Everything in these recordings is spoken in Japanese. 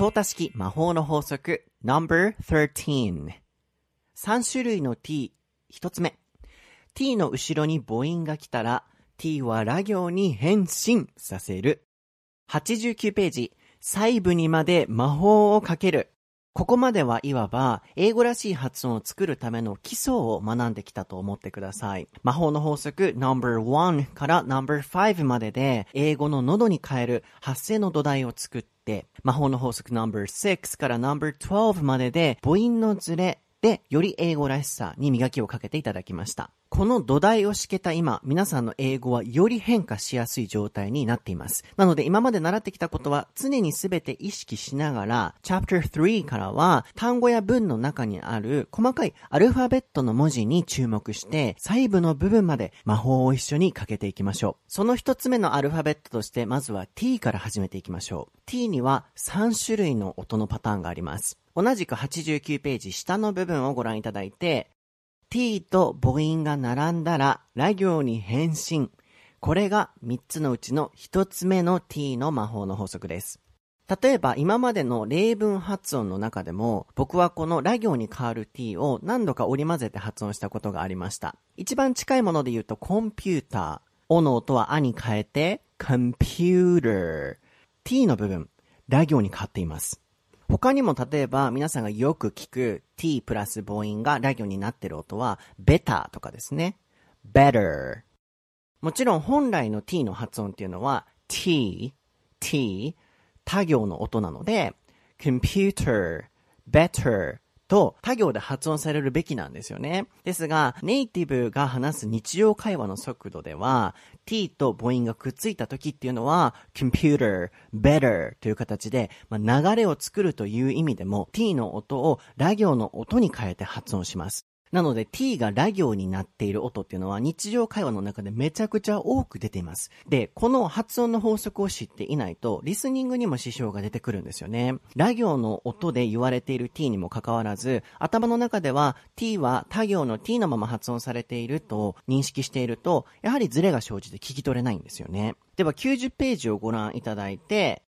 相多式魔法の法則 No.13 3種類の t 一つ目。T の後ろに母音が来たら t はラ行に変身させる。89ページ。細部にまで魔法をかける。ここまではいわば、英語らしい発音を作るための基礎を学んできたと思ってください。魔法の法則 No.1 から No.5 までで、英語の喉に変える発声の土台を作って、魔法の法則 No.6 から No.12 までで、母音のズレで、より英語らしさに磨きをかけていただきました。この土台を敷けた今、皆さんの英語はより変化しやすい状態になっています。なので今まで習ってきたことは常に全て意識しながら、Chapter 3からは単語や文の中にある細かいアルファベットの文字に注目して、細部の部分まで魔法を一緒にかけていきましょう。その一つ目のアルファベットとして、まずは t から始めていきましょう。t には3種類の音のパターンがあります。同じく89ページ下の部分をご覧いただいて、t と母音が並んだら、ラ行に変身。これが3つのうちの1つ目の t の魔法の法則です。例えば今までの例文発音の中でも僕はこのラ行に変わる t を何度か織り交ぜて発音したことがありました。一番近いもので言うとコンピューター。おの音はあに変えて computer。t の部分、ラ行に変わっています。他にも例えば皆さんがよく聞く t プラス母音がラ行になってる音は better とかですね。better。もちろん本来の t の発音っていうのは t, t, 他行の音なので computer, better, と他行で発音されるべきなんですよね。ですが、ネイティブが話す日常会話の速度では、t と母音がくっついた時っていうのは、computer, better という形で、まあ、流れを作るという意味でも、t の音をラ行の音に変えて発音します。なので t がラ行になっている音っていうのは日常会話の中でめちゃくちゃ多く出ています。で、この発音の法則を知っていないとリスニングにも支障が出てくるんですよね。ラ行の音で言われている t にもかかわらず、頭の中では t は他行の t のまま発音されていると認識していると、やはりズレが生じて聞き取れないんですよね。では90ページをご覧いただいて、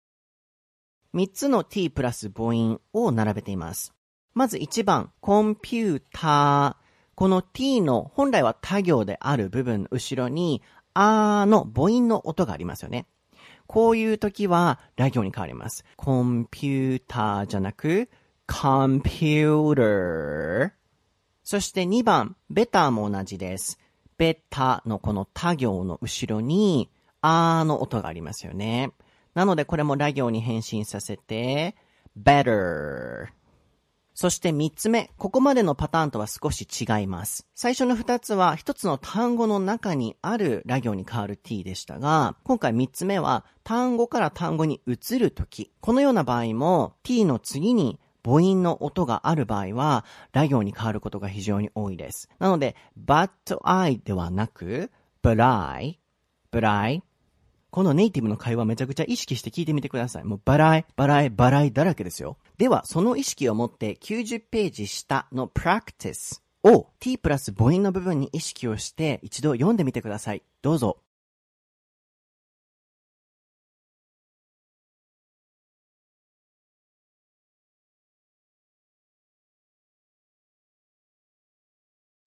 3つの t プラス母音を並べています。まず1番、コンピューター。この t の本来は他行である部分後ろに、あーの母音の音がありますよね。こういう時は、ラ行に変わります。コンピューターじゃなく、コンピューター。そして2番、ベターも同じです。ベタのこの他行の後ろに、あーの音がありますよね。なのでこれもラ行に変身させて、better。そして三つ目、ここまでのパターンとは少し違います。最初の二つは一つの単語の中にあるラ行に変わる t でしたが、今回三つ目は単語から単語に移るとき、このような場合も t の次に母音の音がある場合は、ラ行に変わることが非常に多いです。なので、but I ではなく、but I, but I, このネイティブの会話めちゃくちゃ意識して聞いてみてください。もうバライ、バライ、バライだらけですよ。では、その意識を持って90ページ下の practice を t プラス母音の部分に意識をして一度読んでみてください。どうぞ。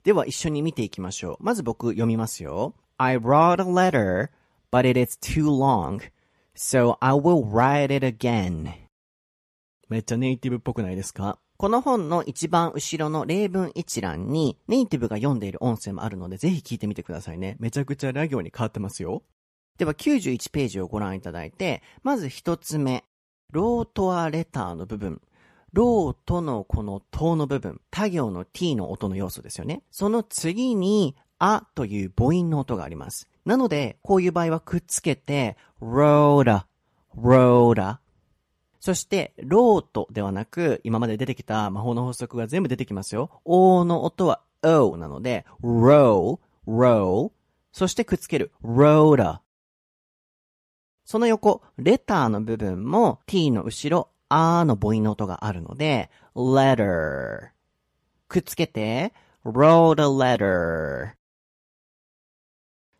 では一緒に見ていきましょう。まず僕読みますよ。I wrote a letter but it is too long, so I will write it again. めっちゃネイティブっぽくないですか？この本の一番後ろの例文一覧にネイティブが読んでいる音声もあるのでぜひ聞いてみてくださいね。めちゃくちゃラ行に変わってますよ。では91ページをご覧いただいて、まず一つ目、ロートアレターの部分。ローとのこのトの部分、他行の t の音の要素ですよね。その次に、あという母音の音があります。なので、こういう場合はくっつけて、ローラ、ローラ。そして、ロートではなく、今まで出てきた魔法の法則が全部出てきますよ。O の音は O なので、row, row。そしてくっつける、ローラ。その横、レターの部分も t の後ろ、あーの母音の音があるので、letter。くっつけて、wrote a letter。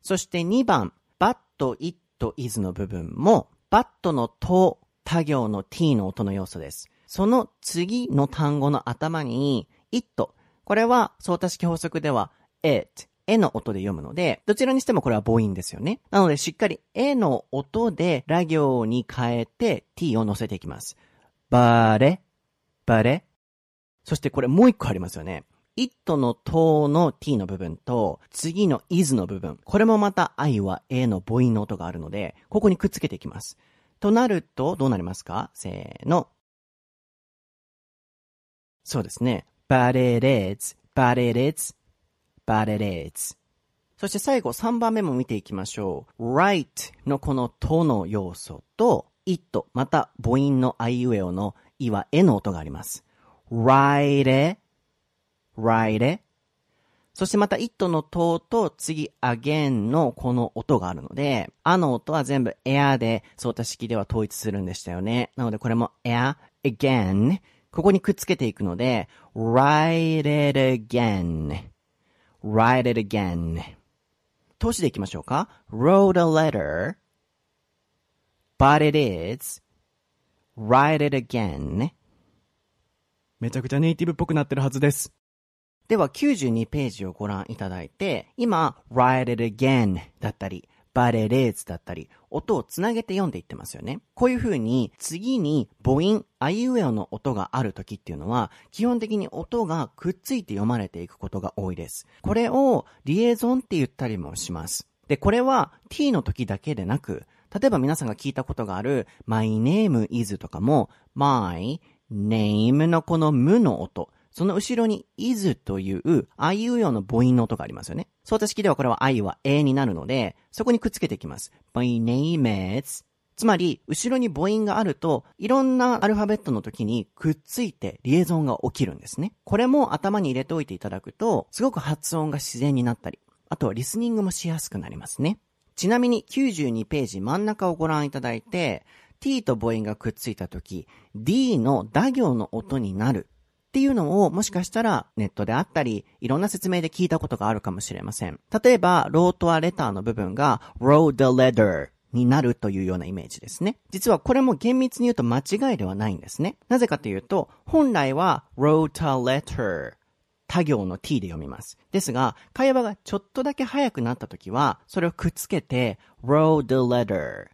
そして2番、バット、イット、イズの部分も、バットのと他行の t の音の要素です。その次の単語の頭に it。これは相対式法則では it。えの音で読むので、どちらにしてもこれは母音ですよね。なのでしっかりえの音でラ行に変えて t を乗せていきます。But it、but it。そしてこれもう一個ありますよね。It のとの t の部分と、次の is の部分。これもまた i は a の母音の音があるので、ここにくっつけていきます。となると、どうなりますか？せーの。そうですね。 But it is、but it is、but it is。そして最後3番目も見ていきましょう。right のこのとの要素と、it また母音のあいうえおのいはえの音があります。right, right. そしてまた it のとと次 again のこの音があるので、あの音は全部 air で相対式では統一するんでしたよね。なのでこれも air, again. ここにくっつけていくので、write it again. write it again. 投資でいきましょうか。wrote a letter, but it is, write it again. めちゃくちゃネイティブっぽくなってるはずです。では92ページをご覧いただいて、今、write it again だったり、but it is だったり、音をつなげて読んでいってますよね。こういう風に、次に母音、あいうえおの音がある時っていうのは、基本的に音がくっついて読まれていくことが多いです。これを、リエゾンって言ったりもします。で、これは t の時だけでなく、例えば皆さんが聞いたことがある my name is とかも my name のこの無の音。その後ろに is というあいうえおの母音の音がありますよね。相対式ではこれは I は A になるので、そこにくっつけていきます。my name is つまり、後ろに母音があると、いろんなアルファベットの時にくっついてリエゾンが起きるんですね。これも頭に入れておいていただくと、すごく発音が自然になったり、あとはリスニングもしやすくなりますね。ちなみに92ページ真ん中をご覧いただいて、t と母音がくっついたとき、d の打行の音になるっていうのをもしかしたらネットであったり、いろんな説明で聞いたことがあるかもしれません。例えば、ロートはレターの部分が wrote the letter になるというようなイメージですね。実はこれも厳密に言うと間違いではないんですね。なぜかというと、本来は wrote a letter 他行の t で読みます。ですが、会話がちょっとだけ早くなった時は、それをくっつけて wrote the letter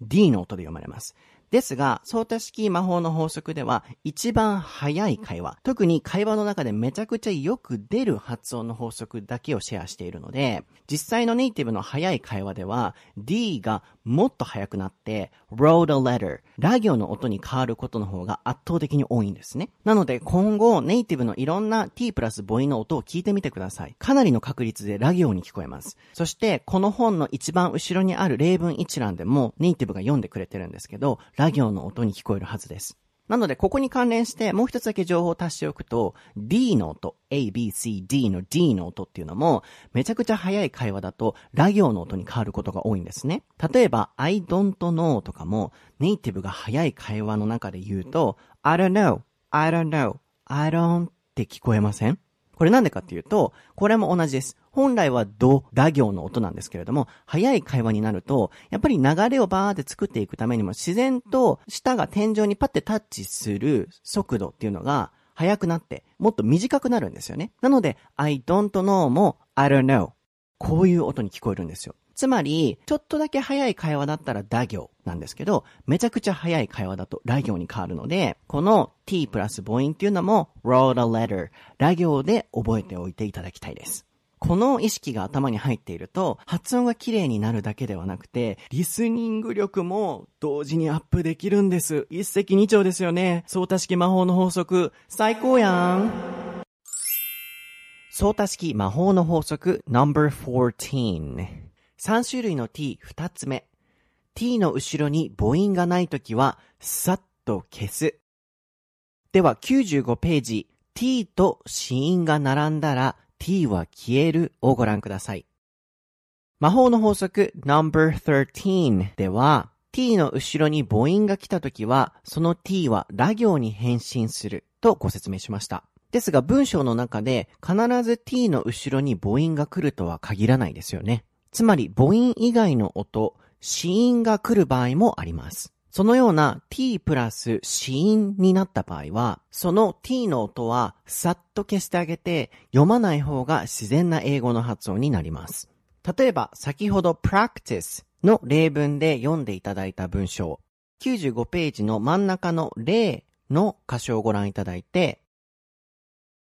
d の音で読まれます。ですが、相対式魔法の法則では、一番早い会話、特に会話の中でめちゃくちゃよく出る発音の法則だけをシェアしているので、実際のネイティブの早い会話では、D がもっと早くなって、wrote a letter、ラ行の音に変わることの方が圧倒的に多いんですね。なので、今後、ネイティブのいろんな T プラス母音の音を聞いてみてください。かなりの確率でラ行に聞こえます。そして、この本の一番後ろにある例文一覧でも、ネイティブが読んでくれてるんですけど、ラ行の音に聞こえるはずです。なので、ここに関連して、もう一つだけ情報を足しておくと、D の音、A, B, C, D の D の音っていうのも、めちゃくちゃ早い会話だと、ラ行の音に変わることが多いんですね。例えば、I don't know とかも、ネイティブが早い会話の中で言うと、I don't know, I don't know, I don't って聞こえません？これなんでかっていうと、これも同じです。本来はド、ラ行の音なんですけれども、早い会話になると、やっぱり流れをバーって作っていくためにも自然と舌が天井にパッてタッチする速度っていうのが速くなって、もっと短くなるんですよね。なので、I don't know も I don't know。こういう音に聞こえるんですよ。つまり、ちょっとだけ早い会話だったら打行なんですけど、めちゃくちゃ早い会話だとラ行に変わるので、この t プラス母音っていうのも wrote a letter、ラ行で覚えておいていただきたいです。この意識が頭に入っていると、発音が綺麗になるだけではなくて、リスニング力も同時にアップできるんです。一石二鳥ですよね。相対式魔法の法則、最高やん。相対式魔法の法則 No.14 3種類の t 2つ目 t の後ろに母音がないときはさっと消すでは95ページ t と子音が並んだら t は消えるをご覧ください魔法の法則 No.13 では t の後ろに母音が来たときはその t はラ行に変身するとご説明しましたですが文章の中で必ず t の後ろに母音が来るとは限らないですよね。つまり母音以外の音、子音が来る場合もあります。そのような t プラス子音になった場合は、その t の音はさっと消してあげて、読まない方が自然な英語の発音になります。例えば、先ほど practice の例文で読んでいただいた文章、95ページの真ん中の例の箇所をご覧いただいて、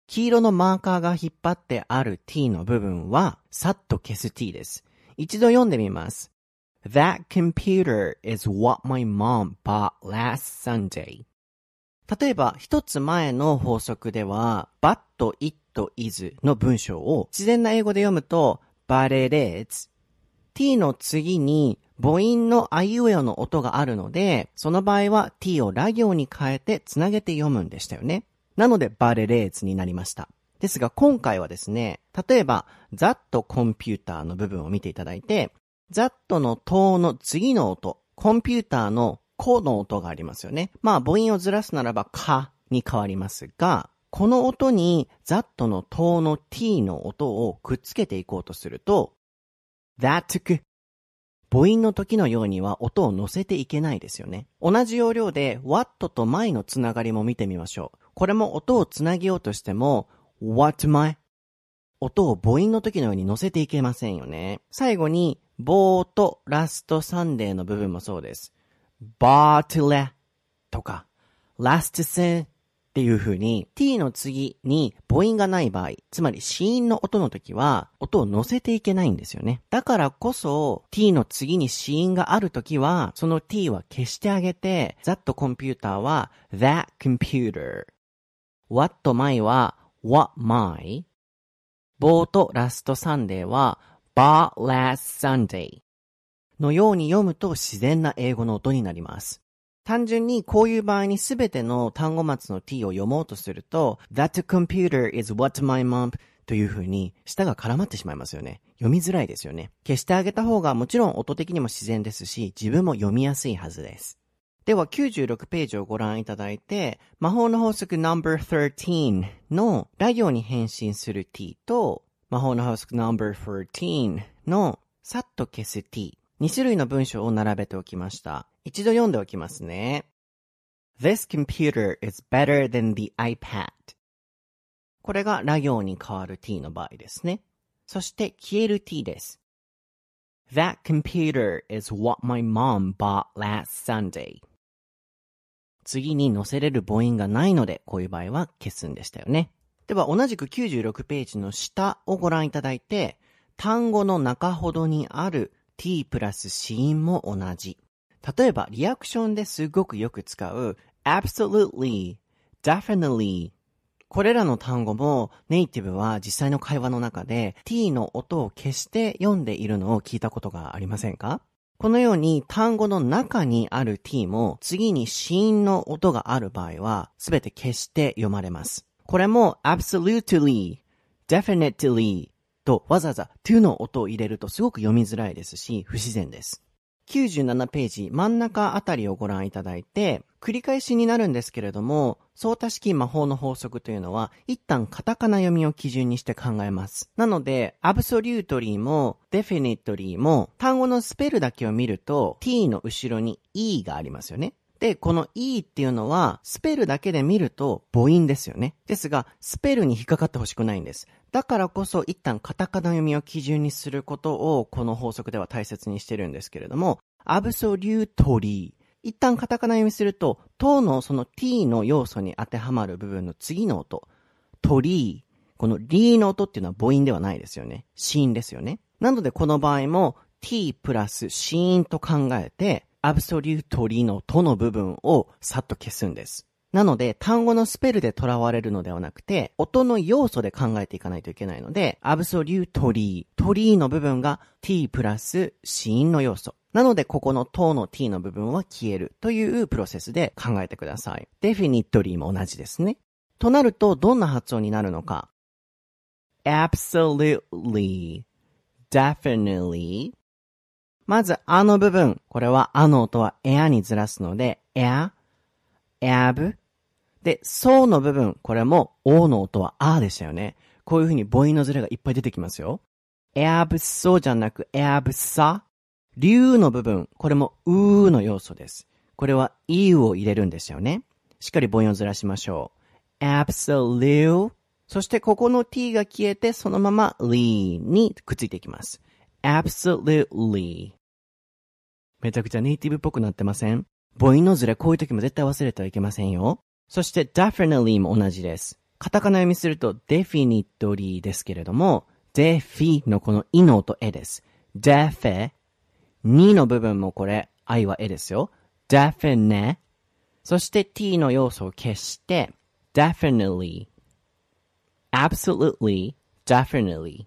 黄色のマーカーが引っ張ってある t の部分は、さっと消す t です。一度読んでみます。That computer is what my mom bought last Sunday. 例えば、一つ前の法則では、but, it, is の文章を自然な英語で読むと、but it is. t の次に母音のあいうえおの音があるので、その場合は t をラ行に変えてつなげて読むんでしたよね。なので、バレレーズになりました。ですが、今回はですね、例えば、ザットコンピューターの部分を見ていただいて、ザットのトの次の音、コンピューターのコの音がありますよね。まあ、母音をずらすならば、カに変わりますが、この音に、ザットのトの t の音をくっつけていこうとすると、that 母音の時のようには音を乗せていけないですよね。同じ要領で what と my のつながりも見てみましょう。これも音をつなげようとしても what my 音を母音の時のように乗せていけませんよね。最後に棒とラストサンデーの部分もそうです。バートレとか、ラストセンっていう風に t の次に母音がない場合、つまり子音の音の時は音を乗せていけないんですよね。だからこそ t の次に子音がある時はその t は消してあげて that コンピューターは that computer what my は what my 棒とラストサンデーは bar last Sunday のように読むと自然な英語の音になります。単純にこういう場合にすべての単語末の t を読もうとすると、that computer is what my mom という風に舌が絡まってしまいますよね。読みづらいですよね。消してあげた方がもちろん音的にも自然ですし、自分も読みやすいはずです。では96ページをご覧いただいて、魔法の法則 No.13 のラ行に変身する t と、魔法の法則 No.14 のさっと消す t 2種類の文章を並べておきました。一度読んでおきますね。This computer is better than the iPad. これがラ行に変わる t の場合ですね。そして消える t です。That computer is what my mom bought last Sunday. 次に載せれる母音がないので、こういう場合は消すんでしたよね。では同じく96ページの下をご覧いただいて、単語の中ほどにある t プラス子音も同じ。例えば、リアクションですごくよく使う absolutely, definitely これらの単語もネイティブは実際の会話の中で t の音を消して読んでいるのを聞いたことがありませんか？このように単語の中にある t も次に子音の音がある場合はすべて消して読まれます。これも absolutely, definitely とわざわざ to の音を入れるとすごく読みづらいですし、不自然です。97ページ真ん中あたりをご覧いただいて、繰り返しになるんですけれども、相多式魔法の法則というのは、一旦カタカナ読みを基準にして考えます。なので、アブソリュートリーも、デフィニットリーも、単語のスペルだけを見ると、t の後ろに e がありますよね。で、この E っていうのは、スペルだけで見ると母音ですよね。ですが、スペルに引っかかってほしくないんです。だからこそ、一旦カタカナ読みを基準にすることを、この法則では大切にしてるんですけれども、アブソリュートリー。一旦カタカナ読みすると、とのその t の要素に当てはまる部分の次の音、鳥。このリーの音っていうのは母音ではないですよね。子音ですよね。なのでこの場合も t プラス子音と考えて、アブソリュートリのとの部分をさっと消すんです。なので、単語のスペルで囚われるのではなくて、音の要素で考えていかないといけないので、アブソリュートリー、トリーの部分が t プラス子音の要素。なので、ここのとの t の部分は消えるというプロセスで考えてください。デフィニットリーも同じですね。となると、どんな発音になるのか。absolutely, definitely, まず、あの部分。これは、あの音はエアにずらすので、エア、エアブ。で、そうの部分。これも、おの音はあでしたよね。こういう風に母音のズレがいっぱい出てきますよ。エアブそうじゃなく、エアブサ。竜の部分。これも、うーの要素です。これは e を入れるんですよね。しっかり母音をずらしましょう。absolute そしてここの t が消えてそのまま ly にくっついていきます。Absolutely めちゃくちゃネイティブっぽくなってません？母音のずれこういう時も絶対忘れてはいけませんよ。そして definitely も同じです。カタカナ読みすると definitely ですけれども、defi のこのいの音えです。defe 2の部分もこれ、I はえですよ。definite そして t の要素を消して definitely absolutely definitely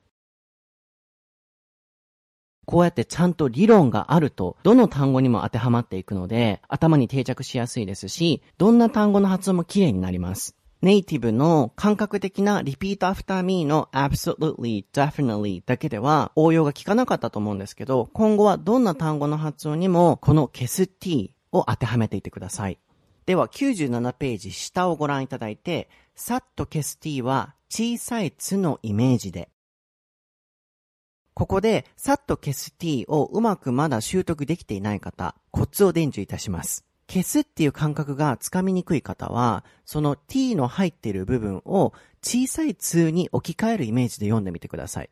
こうやってちゃんと理論があると、どの単語にも当てはまっていくので、頭に定着しやすいですし、どんな単語の発音も綺麗になります。ネイティブの感覚的な repeat after me の absolutely, definitely だけでは応用が効かなかったと思うんですけど、今後はどんな単語の発音にもこの消す t を当てはめていてください。では97ページ下をご覧いただいて、さっと消す t は小さいつのイメージで。ここで、さっと消す t をうまくまだ習得できていない方、コツを伝授いたします。消すっていう感覚がつかみにくい方は、その t の入っている部分を小さい通に置き換えるイメージで読んでみてください。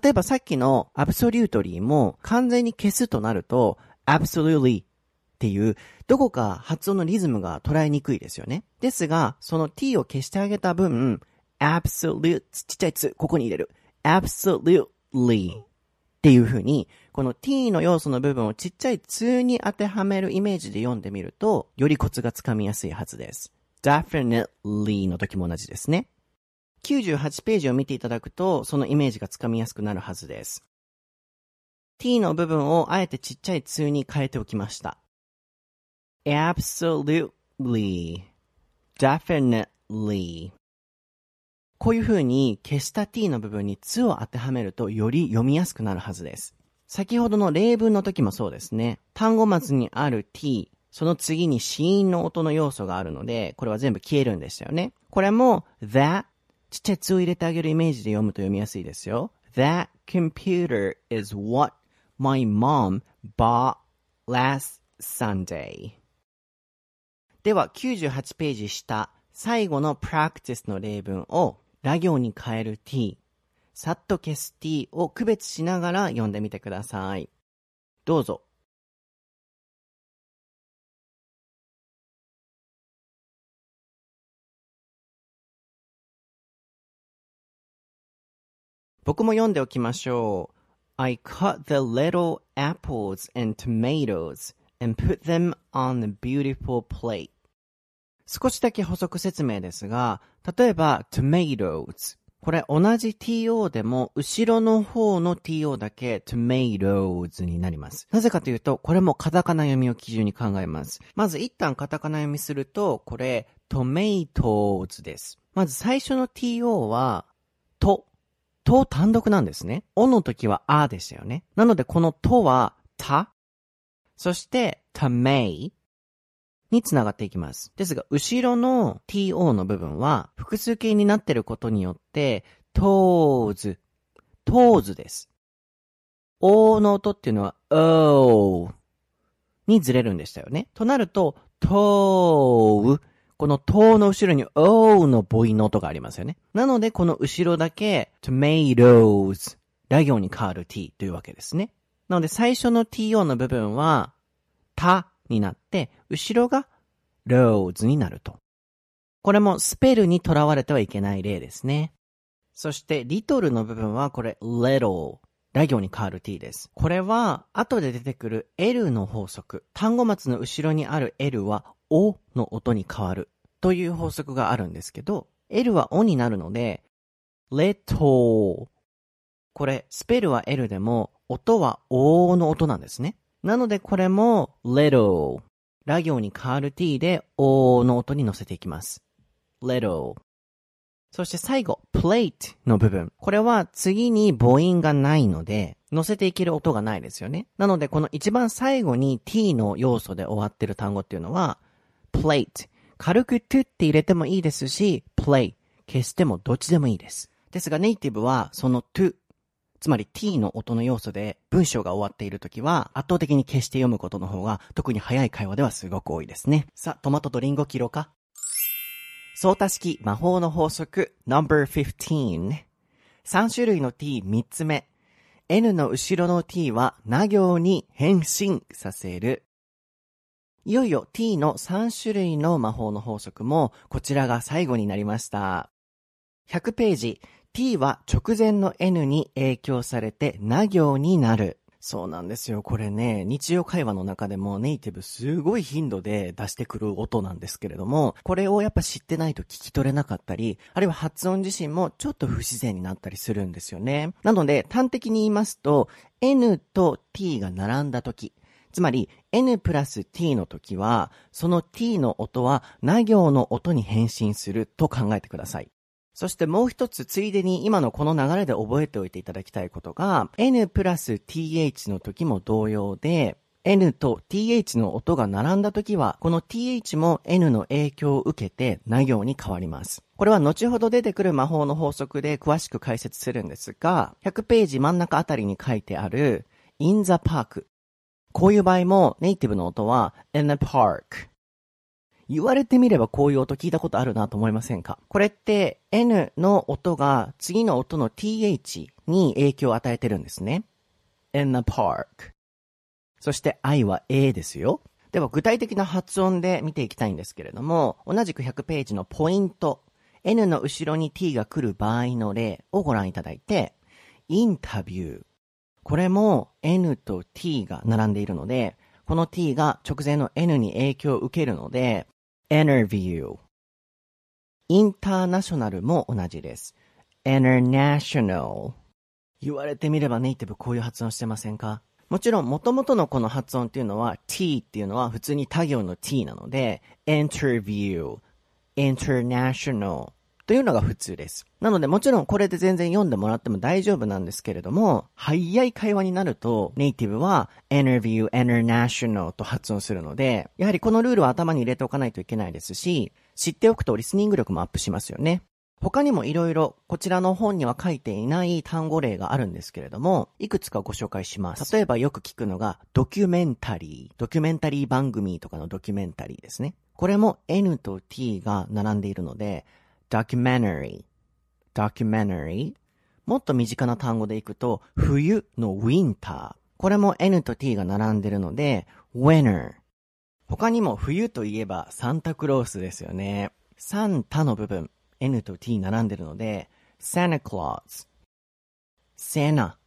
例えばさっきの absolutely も完全に消すとなると absolutely っていうどこか発音のリズムが捉えにくいですよね。ですが、その t を消してあげた分 absolute ちっちゃいつここに入れる absolute ly っていう風に、この t の要素の部分をちっちゃい通に当てはめるイメージで読んでみると、よりコツがつかみやすいはずです。definitely の時も同じですね。98ページを見ていただくと、そのイメージがつかみやすくなるはずです。t の部分をあえてちっちゃい通に変えておきました。absolutely, definitely こういう風に消した t の部分につを当てはめるとより読みやすくなるはずです。先ほどの例文の時もそうですね。単語末にある t、その次に子音の音の要素があるので、これは全部消えるんですよね。これも that ちっちゃいつを入れてあげるイメージで読むと読みやすいですよ。That computer is what my mom bought last Sunday. では98ページ下、最後の practice の例文をラ行に変える t、さっと消す t を区別しながら読んでみてください。どうぞ。僕も読んでおきましょう。I cut the little apples and tomatoes and put them on a beautiful plate. 少しだけ補足説明ですが、例えば tomatoes。これ同じ to でも、後ろの方の to だけ tomatoes になります。なぜかというと、これもカタカナ読みを基準に考えます。まず一旦カタカナ読みすると、これ tomatoes です。まず最初の to は、と、と単独なんですね。おの時はあですよね。なのでこのとはた、そして t m a y につながっていきます。ですが、後ろの to の部分は複数形になっていることによって、toes、toes です。o の音っていうのは o にずれるんでしたよね。となると、to この to の後ろに o の母音の音がありますよね。なので、この後ろだけ tomatoes ラ行に変わる t というわけですね。なので、最初の to の部分は、たになって、後ろが roads になると。これもスペルにとらわれてはいけない例ですね。そして、リトルの部分はこれ little。ラ行に変わる t です。これは、後で出てくる l の法則。単語末の後ろにある l は o の音に変わるという法則があるんですけど、l は o になるので、little。これ、スペルは l でも、音は o の音なんですね。なのでこれも little。ラ行に変わる t で o の音に乗せていきます。little。そして最後、plate の部分。これは次に母音がないので、乗せていける音がないですよね。なので、この一番最後に t の要素で終わってる単語っていうのは、plate。軽く to って入れてもいいですし、play。消してもどっちでもいいです。ですが、ネイティブはその to つまり t の音の要素で文章が終わっているときは、圧倒的に消して読むことの方が、特に早い会話ではすごく多いですね。さあ、トマトとリンゴ切ろうか？相多式魔法の法則 No.15 3種類の t3 つ目。n の後ろの t はな行に変身させる。いよいよ t の3種類の魔法の法則もこちらが最後になりました。100ページ t は直前の n に影響されてな行になる。そうなんですよ。これね、日常会話の中でもネイティブすごい頻度で出してくる音なんですけれども、これをやっぱ知ってないと聞き取れなかったり、あるいは発音自身もちょっと不自然になったりするんですよね。なので、端的に言いますと、n と t が並んだ時、つまり n プラス t の時は、その t の音はな行の音に変身すると考えてください。そしてもう一つ、ついでに今のこの流れで覚えておいていただきたいことが、n プラス th の時も同様で、n と th の音が並んだ時は、この th も n の影響を受けて、な行に変わります。これは後ほど出てくる魔法の法則で詳しく解説するんですが、100ページ真ん中あたりに書いてある、in the park。こういう場合も、ネイティブの音は、in the park。言われてみればこういう音聞いたことあるなと思いませんか？これって N の音が次の音の TH に影響を与えてるんですね。in the park. そして I は A ですよ。では具体的な発音で見ていきたいんですけれども、同じく100ページのポイント、N の後ろに T が来る場合の例をご覧いただいて、インタビュー。これも N と T が並んでいるので、この t が直前の n に影響を受けるので、interview。インターナショナルも同じです。international。言われてみればネイティブこういう発音してませんか？もちろん、元々のこの発音っていうのは t っていうのは普通に他行の t なので、interview、international というのが普通です。なのでもちろんこれで全然読んでもらっても大丈夫なんですけれども、早い会話になるとネイティブは interview international と発音するので、やはりこのルールは頭に入れておかないといけないですし、知っておくとリスニング力もアップしますよね。他にもいろいろこちらの本には書いていない単語例があるんですけれども、いくつかご紹介します。例えばよく聞くのが、ドキュメンタリー。ドキュメンタリー番組とかのドキュメンタリーですね。これも N と T が並んでいるので、documentary, documentary もっと身近な単語でいくと、冬の winter。これも N と T が並んでるので、winter。他にも冬といえばサンタクロースですよね。サンタの部分、N と T 並んでるので、Santa Claus。セナ。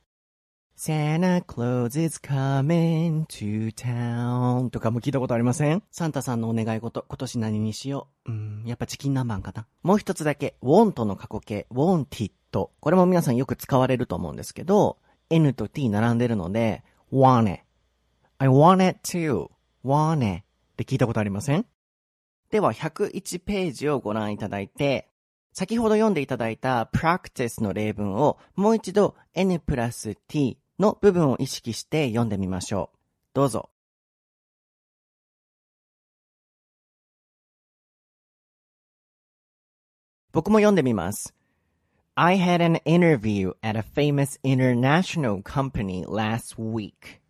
Santa Claus is coming to town とかも聞いたことありません？サンタさんのお願い事、今年何にしよう？うん、やっぱチキン南蛮かな？もう一つだけ、want の過去形、wanted。これも皆さんよく使われると思うんですけど、N と T 並んでるので、want it. I want it too. want it. って聞いたことありません？では、101ページをご覧いただいて、先ほど読んでいただいた practice の例文をもう一度 N プラス T の部分を意識して読んでみましょう。どうぞ。僕も読んでみます。I had an interview at a famous international company last week.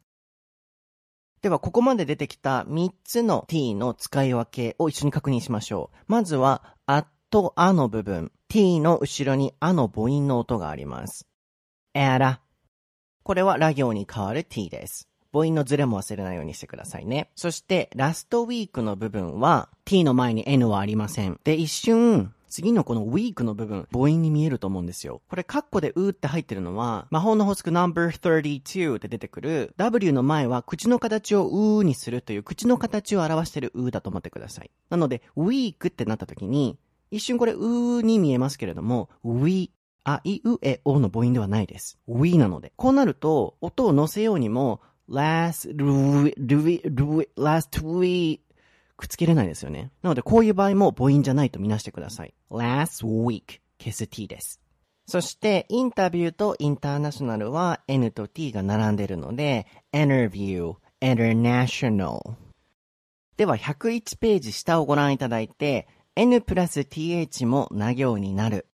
では、ここまで出てきた3つの t の使い分けを一緒に確認しましょう。まずは、at とあの部分。t の後ろにあの母音の音があります。at これはラ行に変わる t です。母音のズレも忘れないようにしてくださいね。そして、ラストウィークの部分は、t の前に n はありません。で、一瞬、次のこの week の部分、母音に見えると思うんですよ。これ、カッコでうーって入ってるのは、魔法の法則 No.32 って出てくる、W の前は口の形をうーにするという、口の形を表してるうーだと思ってください。なので、week ってなった時に、一瞬これうーに見えますけれども、we あ、い、う、え、おの母音ではないです。we なので。こうなると、音を乗せようにも、last, r r last we くっつけれないですよね。なので、こういう場合も母音じゃないとみなしてください。last week 消す t です。そして、インタビューとインターナショナルは n と t が並んでいるので、interview, international。では、101ページ下をご覧いただいて、n プラス th もな行になる。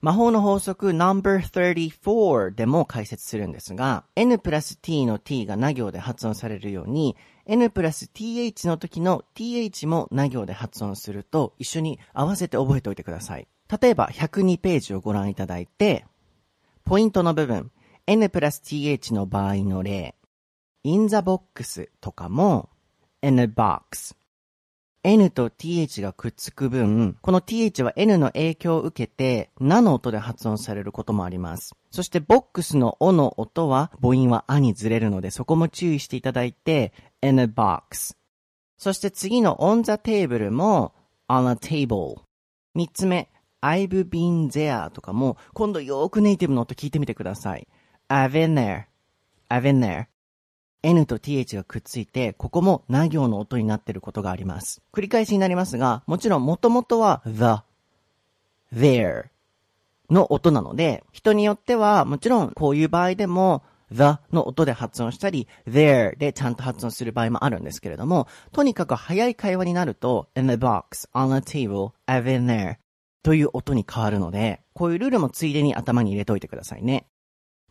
魔法の法則 No.34 でも解説するんですが、n プラス t の t がな行で発音されるように、n プラス th の時の th もな行で発音すると一緒に合わせて覚えておいてください。例えば102ページをご覧いただいて、ポイントの部分、n プラス th の場合の例、in the box とかも n box N と TH がくっつく分、この TH は N の影響を受けて、なの音で発音されることもあります。そしてボックスのおの音は母音はあにずれるので、そこも注意していただいて、in a box。そして次の on the table も on a table。三つ目、I've been there とかも、今度よーくネイティブの音聞いてみてください。I've been there. I've been there. N と TH がくっついて、ここもな行の音になっていることがあります。繰り返しになりますが、もちろん元々は the, there の音なので、人によってはもちろんこういう場合でも the の音で発音したり、there でちゃんと発音する場合もあるんですけれども、とにかく早い会話になると、in the box, on the table, I've been there という音に変わるので、こういうルールもついでに頭に入れといてくださいね。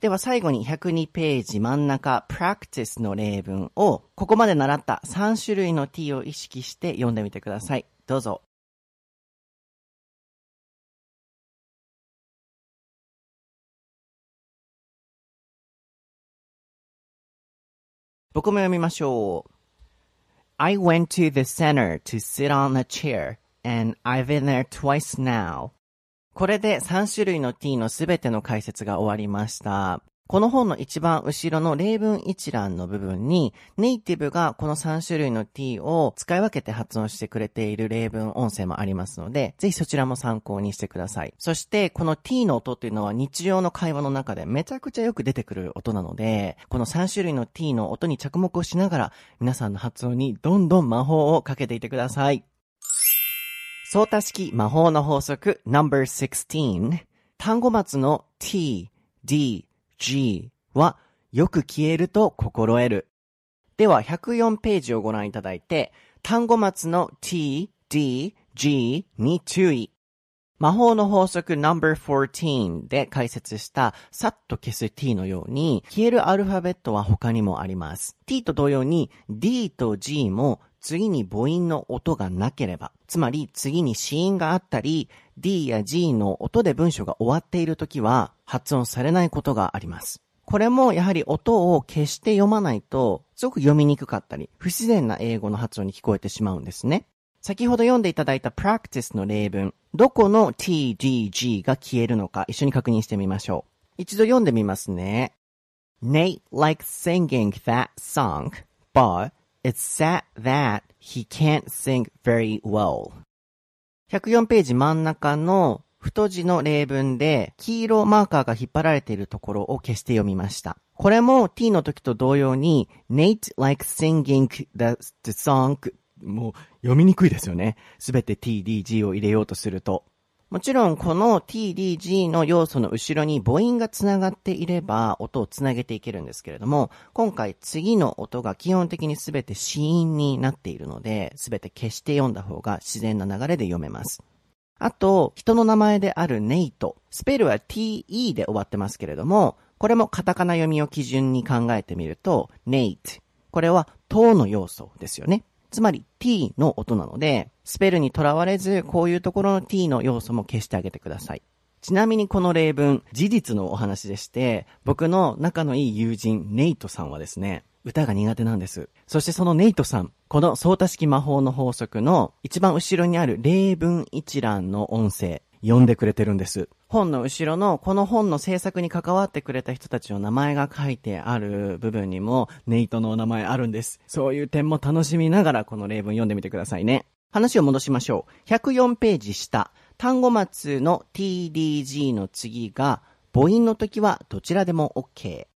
では最後に102ページ真ん中 practice の例文をここまで習った3種類の t を意識して読んでみてください。どうぞ。僕も読みましょう。I went to the center to sit on a chair and I've been there twice now. これで3種類の t のすべての解説が終わりました。この本の一番後ろの例文一覧の部分に、ネイティブがこの3種類の t を使い分けて発音してくれている例文音声もありますので、ぜひそちらも参考にしてください。そして、この t の音っていうのは日常の会話の中でめちゃくちゃよく出てくる音なので、この3種類の t の音に着目をしながら、皆さんの発音にどんどん魔法をかけていてください。相対式魔法の法則 No.16 単語末の t, d, g はよく消えると心得る。では104ページをご覧いただいて単語末の t, d, g に注意。魔法の法則 No.14 で解説したさっと消す t のように消えるアルファベットは他にもあります。t と同様に d と g も次に母音の音がなければ、つまり次に子音があったり、D や G の音で文章が終わっているときは発音されないことがあります。これもやはり音を消して読まないと、すごく読みにくかったり、不自然な英語の発音に聞こえてしまうんですね。先ほど読んでいただいた practice の例文、どこの t, d, g が消えるのか一緒に確認してみましょう。一度読んでみますね。Nate likes singing that song, but It's sad that he can't sing very well. 104ページ真ん中の太字の例文で黄色マーカーが引っ張られているところを消して読みました。これも t の時と同様に Nate likes singing the, the song もう読みにくいですよね。すべて t, d, g を入れようとすると。もちろんこの TDG の要素の後ろに母音がつながっていれば音をつなげていけるんですけれども、今回次の音が基本的に全て子音になっているので、全て消して読んだ方が自然な流れで読めます。あと、人の名前であるネイト。スペルは TE で終わってますけれども、これもカタカナ読みを基準に考えてみると、ネイト。これは、塔の要素ですよね。つまり t の音なので、スペルにとらわれず、こういうところの t の要素も消してあげてください。ちなみにこの例文、事実のお話でして、僕の仲のいい友人、ネイトさんはですね、歌が苦手なんです。そしてそのネイトさん、この相対式魔法の法則の一番後ろにある例文一覧の音声、読んでくれてるんです。本の後ろのこの本の制作に関わってくれた人たちの名前が書いてある部分にもネイトのお名前あるんです。そういう点も楽しみながらこの例文読んでみてくださいね。話を戻しましょう。104ページ下、単語末の TDG の次が母音の時はどちらでも OK。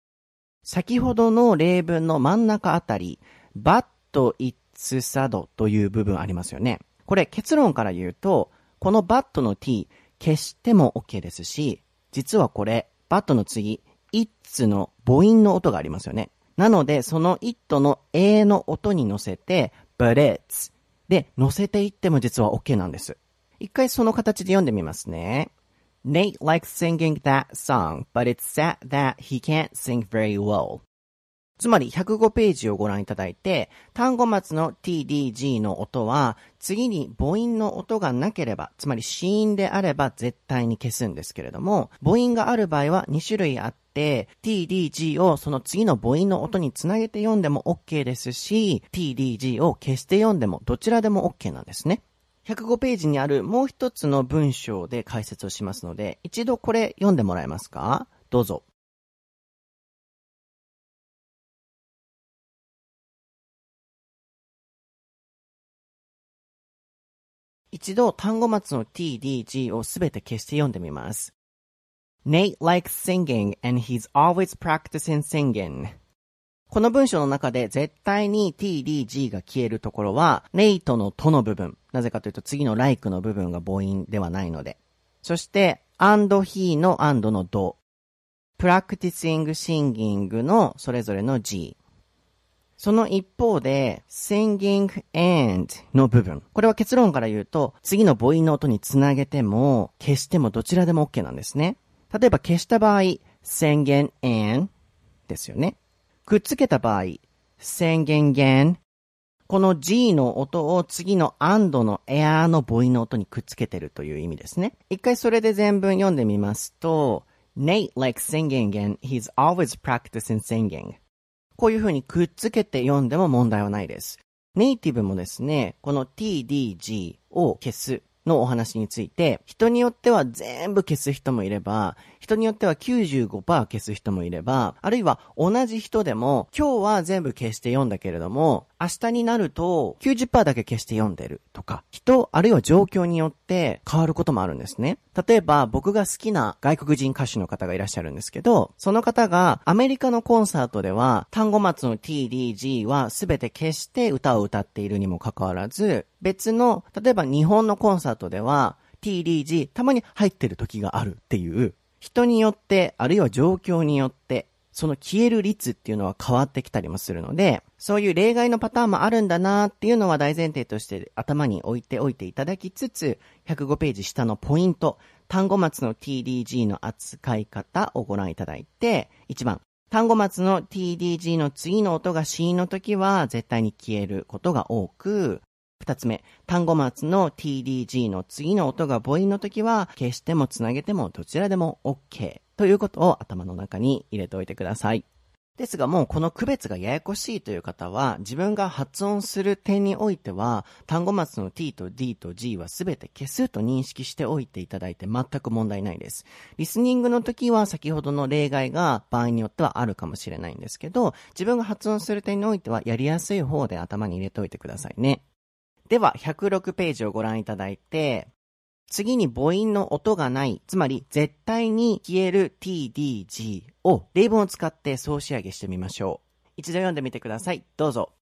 先ほどの例文の真ん中あたり、but it's sad という部分ありますよね。これ結論から言うと、この but の t 消しても OK ですし、実はこれ、バットの次、it's の母音の音がありますよね。なので、その it の a の音に乗せて、but it's で乗せていっても実は OK なんです。一回その形で読んでみますね。Nate likes singing that song, but it's sad that he can't sing very well. つまり105ページをご覧いただいて、単語末の tdg の音は、次に母音の音がなければ、つまり子音であれば絶対に消すんですけれども、母音がある場合は2種類あって、tdg をその次の母音の音につなげて読んでも OK ですし、tdg を消して読んでもどちらでも OK なんですね。105ページにあるもう一つの文章で解説をしますので、一度これ読んでもらえますか？どうぞ。一度単語末の tdg をすべて消して読んでみます。Nate likes singing and he's always practicing singing. この文章の中で絶対に tdg が消えるところは、ネイトのとの部分。なぜかというと次の like の部分が母音ではないので。そして、and he の and の do。practicing singing のそれぞれの g。その一方で、singing and の部分。これは結論から言うと、次の母音の音につなげても、消してもどちらでも OK なんですね。例えば消した場合、singing and ですよね。くっつけた場合、singing again この G の音を次の and の air の母音の音にくっつけてるという意味ですね。一回それで全文読んでみますと、Nate likes singing and he's always practicing singing. こういうふうにくっつけて読んでも問題はないです。ネイティブもですね、この tdg を消すのお話について、人によっては全部消す人もいれば、人によっては95%消す人もいれば、あるいは同じ人でも、今日は全部消して読んだけれども、明日になると90%だけ消して読んでるとか、人、あるいは状況によって変わることもあるんですね。例えば僕が好きな外国人歌手の方がいらっしゃるんですけど、その方がアメリカのコンサートでは単語末の TDG は全て消して歌を歌っているにもかかわらず、別の、例えば日本のコンサートでは TDG たまに入ってる時があるっていう、人によって、あるいは状況によって、その消える率っていうのは変わってきたりもするので、そういう例外のパターンもあるんだなっていうのは大前提として頭に置いておいていただきつつ、105ページ下のポイント、単語末の TDG の扱い方をご覧いただいて、1番、単語末の TDG の次の音が C の時は絶対に消えることが多く、二つ目、単語末の TDG の次の音が母音の時は、消してもつなげてもどちらでも OK ということを頭の中に入れておいてください。ですがもうこの区別がややこしいという方は、自分が発音する点においては、単語末の t と d と g はすべて消すと認識しておいていただいて全く問題ないです。リスニングの時は先ほどの例外が場合によってはあるかもしれないんですけど、自分が発音する点においてはやりやすい方で頭に入れておいてくださいね。では、106ページをご覧いただいて、次に母音の音がない、つまり絶対に消える tdg を例文を使って総仕上げしてみましょう。一度読んでみてください。どうぞ。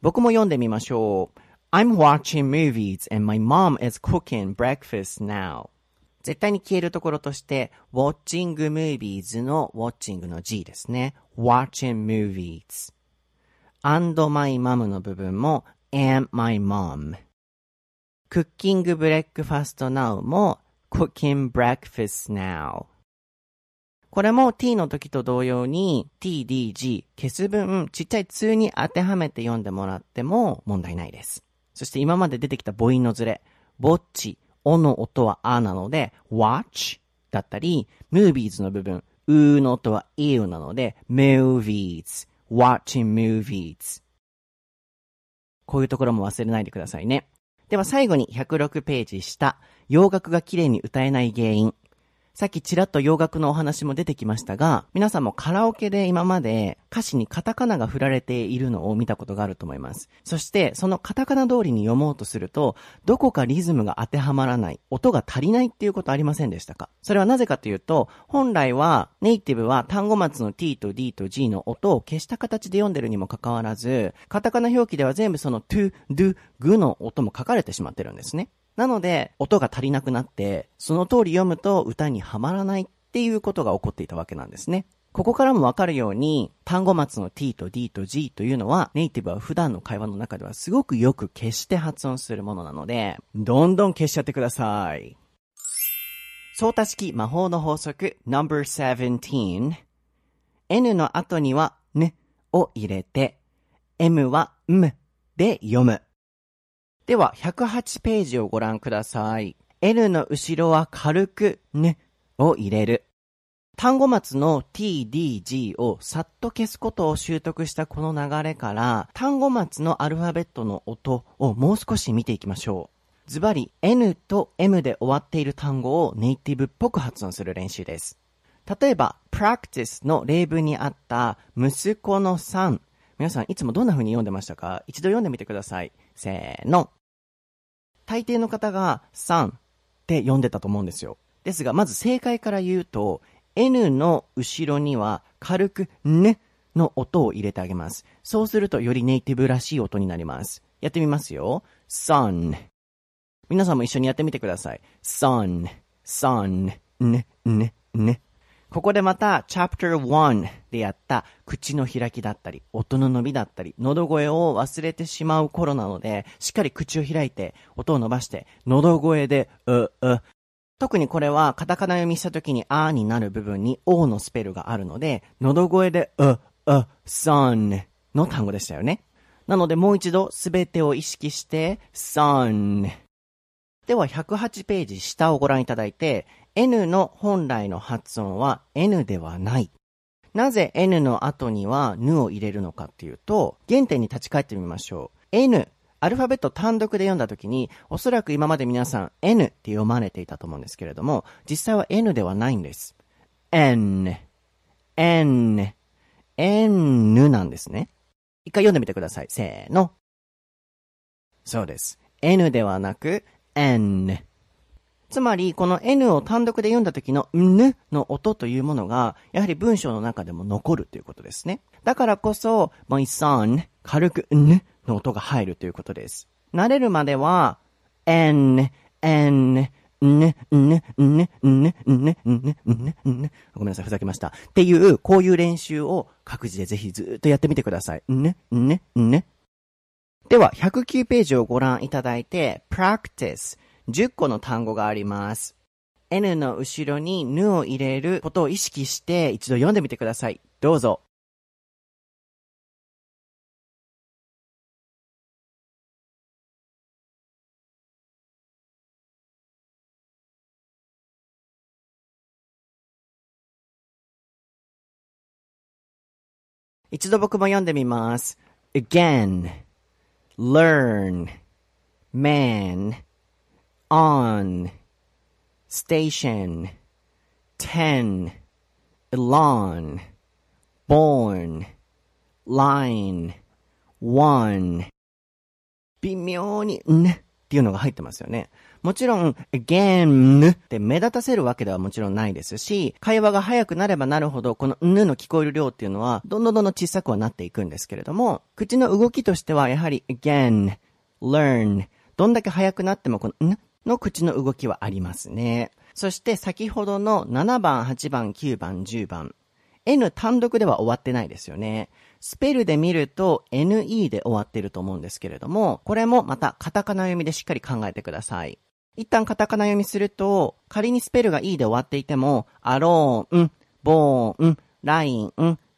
僕も読んでみましょう。I'm watching movies and my mom is cooking breakfast now. 絶対に消えるところとして、watching movies の watching の G ですね。watching movies. and my mom の部分も and my mom. cooking breakfast now も cooking breakfast now. これも t の時と同様に tdg 消す分ちっちゃい通に当てはめて読んでもらっても問題ないです。そして今まで出てきた母音のずれ、ぼっち、おの音はあなので、watch だったり、movies の部分、うの音は u なので、movies, watching movies。こういうところも忘れないでくださいね。では最後に106ページ下、洋楽が綺麗に歌えない原因。さっきちらっと洋楽のお話も出てきましたが、皆さんもカラオケで今まで歌詞にカタカナが振られているのを見たことがあると思います。そして、そのカタカナ通りに読もうとすると、どこかリズムが当てはまらない、音が足りないっていうことありませんでしたか？それはなぜかというと、本来はネイティブは単語末の t と d と g の音を消した形で読んでるにもかかわらず、カタカナ表記では全部その to, do, グの音も書かれてしまってるんですね。なので、音が足りなくなって、その通り読むと歌にはまらないっていうことが起こっていたわけなんですね。ここからもわかるように、単語末の t と d と g というのは、ネイティブは普段の会話の中ではすごくよく消して発音するものなので、どんどん消しちゃってください。相対式魔法の法則 No.17 N の後には N を入れて、M は M で読む。では、108ページをご覧ください。N の後ろは軽く N を入れる。単語末の t, d, g をさっと消すことを習得したこの流れから、単語末のアルファベットの音をもう少し見ていきましょう。ズバリ、n と m で終わっている単語をネイティブっぽく発音する練習です。例えば、practice の例文にあった息子のさん。皆さんいつもどんな風に読んでましたか？一度読んでみてください。せーの。大抵の方がさんって読んでたと思うんですよ。ですが、まず正解から言うと、N の後ろには軽くねの音を入れてあげます。そうするとよりネイティブらしい音になります。やってみますよ。sun 皆さんも一緒にやってみてください。sun, sun, ね、ね、ね。ここでまた、chapter 1でやった口の開きだったり、音の伸びだったり、喉声を忘れてしまう頃なので、しっかり口を開いて、音を伸ばして、喉声で、う、う、特にこれはカタカナ読みした時にあーになる部分に O のスペルがあるので、喉声でう、う、son の単語でしたよね。なのでもう一度すべてを意識して son では108ページ下をご覧いただいて N の本来の発音は N ではない。なぜ N の後には N を入れるのかっていうと原点に立ち返ってみましょう。N アルファベット単独で読んだときに、おそらく今まで皆さん N って読まれていたと思うんですけれども、実際は N ではないんです。N, N, N なんですね。一回読んでみてください。せーの。そうです。N ではなく N。つまり、この N を単独で読んだ時の N の音というものが、やはり文章の中でも残るということですね。だからこそ、my son 軽く N の音が入るということです。慣れるまでは、n, n, んね、んね、んね、んね、んね、ね、ね、ね。ごめんなさい、ふざけました。っていう、こういう練習を各自でぜひずっとやってみてください。んね、んね、ね。では、109ページをご覧いただいて、practice。10個の単語があります。n の後ろに n を入れることを意識して一度読んでみてください。どうぞ。一度僕も読んでみます。again, learn, man, on, station, ten, elon, born, line, one. 微妙に、んっていうのが入ってますよね。もちろん、again って目立たせるわけではもちろんないですし、会話が早くなればなるほど、このんの聞こえる量っていうのは、どんどんどんどん小さくはなっていくんですけれども、口の動きとしては、やはり again, learn どんだけ早くなってもこのんの口の動きはありますね。そして先ほどの7番、8番、9番、10番。N 単独では終わってないですよね。スペルで見ると NE で終わってると思うんですけれども、これもまたカタカナ読みでしっかり考えてください。一旦カタカナ読みすると、仮にスペルが E で終わっていても、アローン、ボーン、ライン、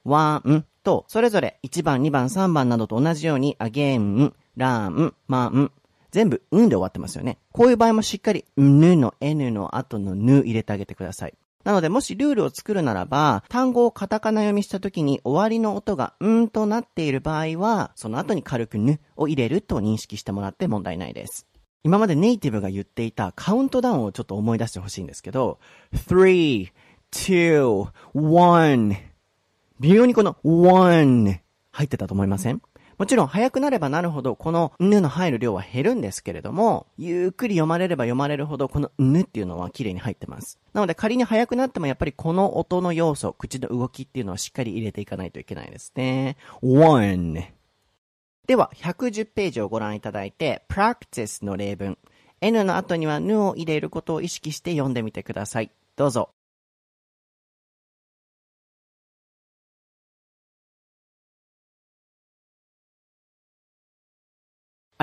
ワンと、それぞれ1番、2番、3番などと同じように、アゲン、ラン、マン、全部、うんで終わってますよね。こういう場合もしっかり、ぬの N の後のぬ入れてあげてください。なので、もしルールを作るならば、単語をカタカナ読みした時に終わりの音がうんとなっている場合は、その後に軽くぬを入れると認識してもらって問題ないです。今までネイティブが言っていたカウントダウンをちょっと思い出してほしいんですけど、three, two, one 微妙にこの one 入ってたと思いません？もちろん早くなればなるほど、このぬの入る量は減るんですけれども、ゆっくり読まれれば読まれるほど、このぬっていうのは綺麗に入ってます。なので仮に早くなってもやっぱりこの音の要素、口の動きっていうのはしっかり入れていかないといけないですね。one では、110ページをご覧いただいて、practice の例文。N の後にはぬを入れることを意識して読んでみてください。どうぞ。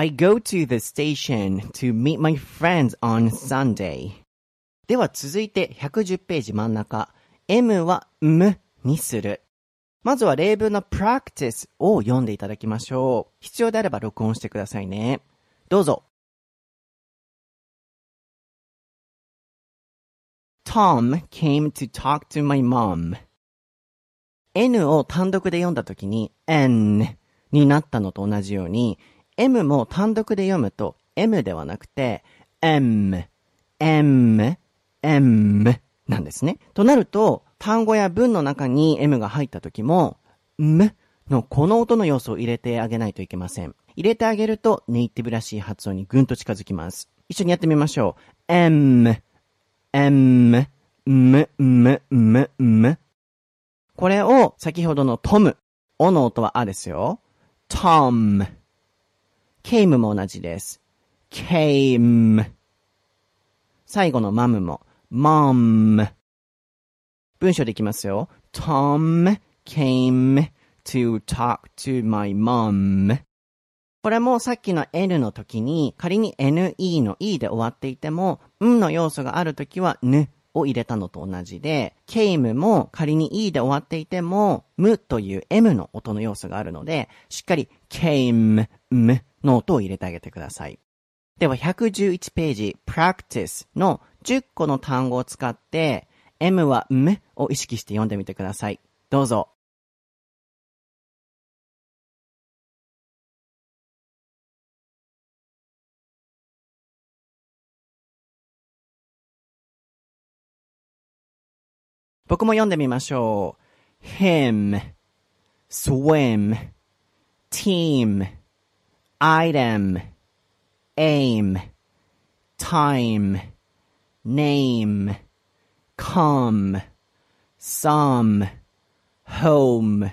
I go to the station to meet my friends on Sunday. では続いて110ページ真ん中。M は M にする。まずは例文の practice を読んでいただきましょう。必要であれば録音してくださいね。どうぞ。Tom came to talk to my mom. N を単独で読んだときに N になったのと同じように M も単独で読むと M ではなくて M, M, M なんですね。となると単語や文の中に M が入ったときも M のこの音の要素を入れてあげないといけません。入れてあげるとネイティブらしい発音にぐんと近づきます。一緒にやってみましょう。M, M, M, M, M, M これを先ほどのトム、おの音はあですよ。tom, came も同じです。came 最後のマムも mom 文章でいきますよ。Tom came to talk to my mom これもさっきの N の時に仮に NE の E で終わっていても、んの要素がある時は N を入れたのと同じで、came も仮に E で終わっていても、むという M の音の要素があるので、しっかり came, m の音を入れてあげてください。では111ページ practice の10個の単語を使って M は m を意識して読んでみてください。どうぞ。僕も読んでみましょう。him, swim, team, item, aim, time, name, come, some, home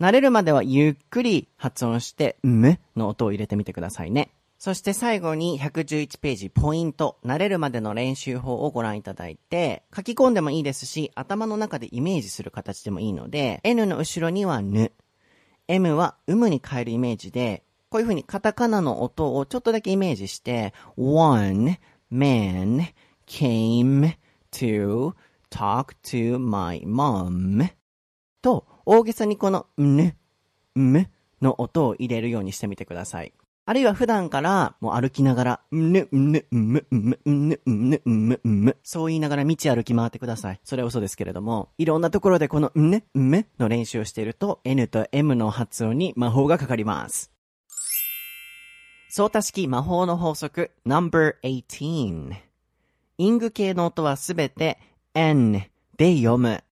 慣れるまではゆっくり発音して、むの音を入れてみてくださいね。そして最後に111ページポイント、慣れるまでの練習法をご覧いただいて、書き込んでもいいですし、頭の中でイメージする形でもいいので、N の後ろにはぬ、M はうむに変えるイメージで、こういう風にカタカナの音をちょっとだけイメージして、one man came to talk to my mom と大げさにこのぬ、むの音を入れるようにしてみてください。あるいは普段からもう歩きながら、んぬ、んぬ、んむ、んむ、んぬ、んぬ、んむ、んむ、そう言いながら道歩き回ってください。それは嘘ですけれども、いろんなところでこのんぬ、んむの練習をしていると、N と M の発音に魔法がかかります。相対式魔法の法則 No.18 イング系の音はすべて N で読む。